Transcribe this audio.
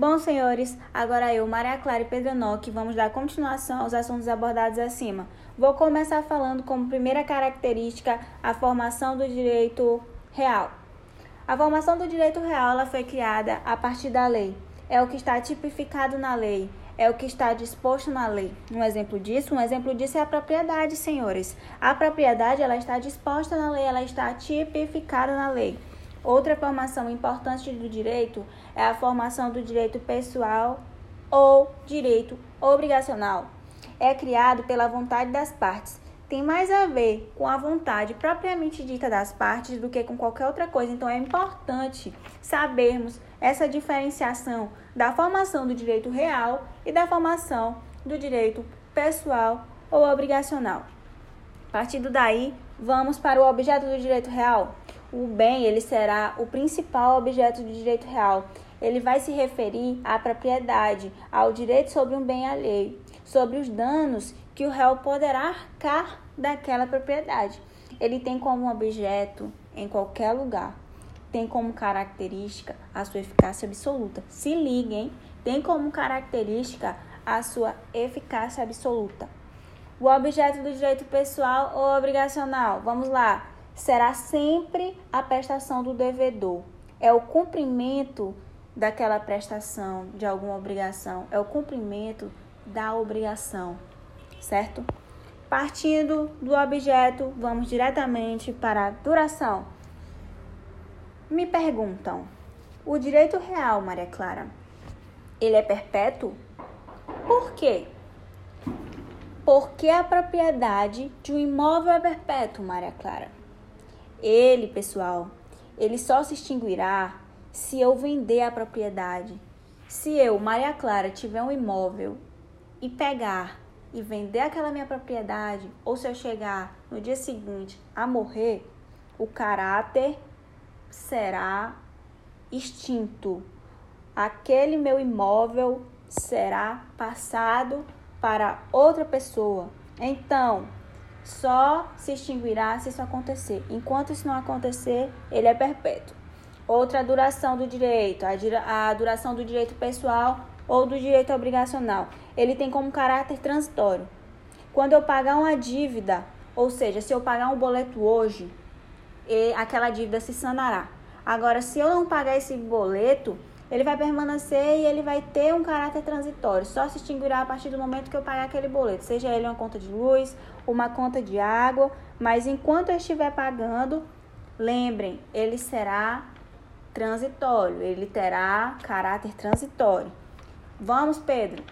Bom, senhores, agora eu, Maria Clara e Pedro Enoque, vamos dar continuação aos assuntos abordados acima. Vou começar falando como primeira característica a formação do direito real. A formação do direito real ela foi criada a partir da lei. É o que está tipificado na lei, é o que está disposto na lei. Um exemplo disso, um exemplo disso é a propriedade, senhores. A propriedade ela está disposta na lei, ela está tipificada na lei. Outra formação importante do direito é a formação do direito pessoal ou direito obrigacional. É criado pela vontade das partes. Tem mais a ver com a vontade propriamente dita das partes do que com qualquer outra coisa. Então é importante sabermos essa diferenciação da formação do direito real e da formação do direito pessoal ou obrigacional. Partindo daí, vamos para o objeto do direito real o bem ele será o principal objeto do direito real. Ele vai se referir à propriedade, ao direito sobre um bem alheio, sobre os danos que o réu poderá arcar daquela propriedade. Ele tem como objeto em qualquer lugar. Tem como característica a sua eficácia absoluta. Se liguem, tem como característica a sua eficácia absoluta. O objeto do direito pessoal ou obrigacional. Vamos lá será sempre a prestação do devedor. É o cumprimento daquela prestação, de alguma obrigação, é o cumprimento da obrigação, certo? Partindo do objeto, vamos diretamente para a duração. Me perguntam: o direito real, Maria Clara, ele é perpétuo? Por quê? Porque a propriedade de um imóvel é perpétuo, Maria Clara. Ele, pessoal, ele só se extinguirá se eu vender a propriedade. Se eu, Maria Clara, tiver um imóvel e pegar e vender aquela minha propriedade, ou se eu chegar no dia seguinte a morrer, o caráter será extinto. Aquele meu imóvel será passado para outra pessoa. Então, só se extinguirá se isso acontecer. Enquanto isso não acontecer, ele é perpétuo. Outra duração do direito, a duração do direito pessoal ou do direito obrigacional. Ele tem como caráter transitório. Quando eu pagar uma dívida, ou seja, se eu pagar um boleto hoje, aquela dívida se sanará. Agora, se eu não pagar esse boleto, ele vai permanecer e ele vai ter um caráter transitório. Só se extinguirá a partir do momento que eu pagar aquele boleto, seja ele uma conta de luz, uma conta de água, mas enquanto eu estiver pagando, lembrem, ele será transitório, ele terá caráter transitório. Vamos, Pedro.